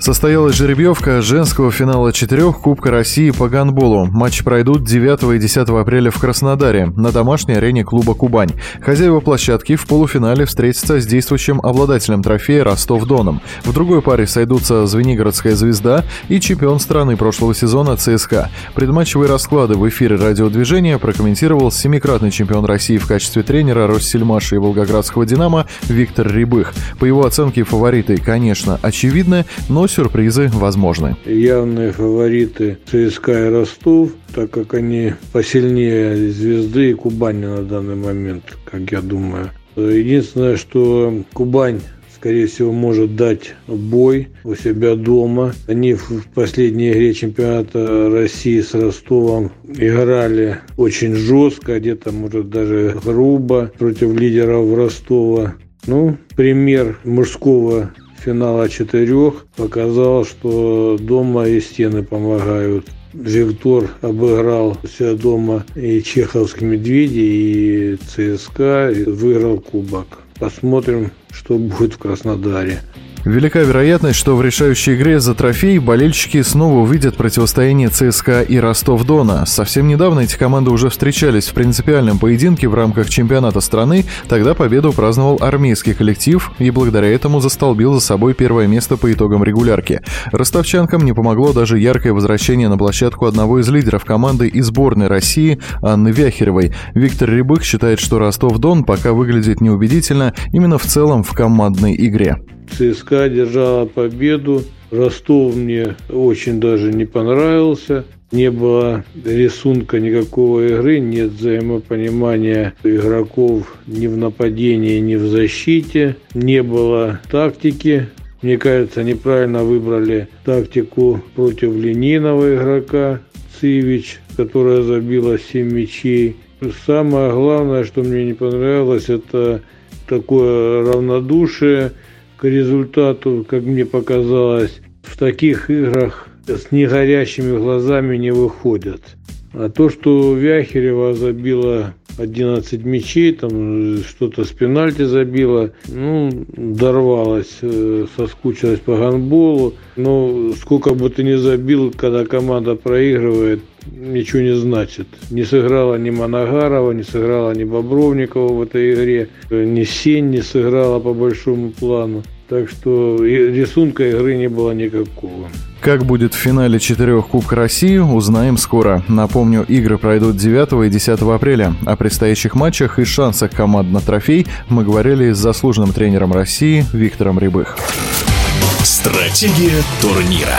Состоялась жеребьевка женского финала четырех Кубка России по гандболу. Матчи пройдут 9 и 10 апреля в Краснодаре на домашней арене клуба «Кубань». Хозяева площадки в полуфинале встретятся с действующим обладателем трофея Ростов-Доном. В другой паре сойдутся Звенигородская «Звезда» и чемпион страны прошлого сезона ЦСКА. Предматчевые расклады в эфире радиодвижения прокомментировал семикратный чемпион России в качестве тренера Россельмаша и Волгоградского «Динамо» Виктор Рябых. По его оценке фавориты, конечно, очевидны, но сюрпризы возможны. Явные фавориты ЦСКА и Ростов, так как они посильнее звезды и Кубани на данный момент, как я думаю. Единственное, что Кубань скорее всего, может дать бой у себя дома. Они в последней игре чемпионата России с Ростовом играли очень жестко, где-то, может, даже грубо против лидеров Ростова. Ну, пример мужского финала четырех показал, что дома и стены помогают. Виктор обыграл себя дома и чеховские медведи, и ЦСКА, и выиграл кубок. Посмотрим, что будет в Краснодаре. Велика вероятность, что в решающей игре за трофей болельщики снова увидят противостояние ЦСКА и Ростов-Дона. Совсем недавно эти команды уже встречались в принципиальном поединке в рамках чемпионата страны. Тогда победу праздновал армейский коллектив и благодаря этому застолбил за собой первое место по итогам регулярки. Ростовчанкам не помогло даже яркое возвращение на площадку одного из лидеров команды и сборной России Анны Вяхеревой. Виктор Рябых считает, что Ростов-Дон пока выглядит неубедительно именно в целом в командной игре. ЦСКА держала победу. Ростов мне очень даже не понравился. Не было рисунка никакого игры, нет взаимопонимания игроков ни в нападении, ни в защите. Не было тактики. Мне кажется, неправильно выбрали тактику против линейного игрока Цивич, которая забила 7 мячей. Самое главное, что мне не понравилось, это такое равнодушие – к результату, как мне показалось, в таких играх с негорящими глазами не выходят. А то, что Вяхерева забила 11 мячей, там что-то с пенальти забила, ну, дорвалась, э, соскучилась по гандболу. Но сколько бы ты ни забил, когда команда проигрывает, ничего не значит. Не сыграла ни Моногарова, не сыграла ни Бобровникова в этой игре, ни Сень не сыграла по большому плану. Так что рисунка игры не было никакого. Как будет в финале четырех Кубка России, узнаем скоро. Напомню, игры пройдут 9 и 10 апреля. О предстоящих матчах и шансах команд на трофей мы говорили с заслуженным тренером России Виктором Рябых. Стратегия турнира.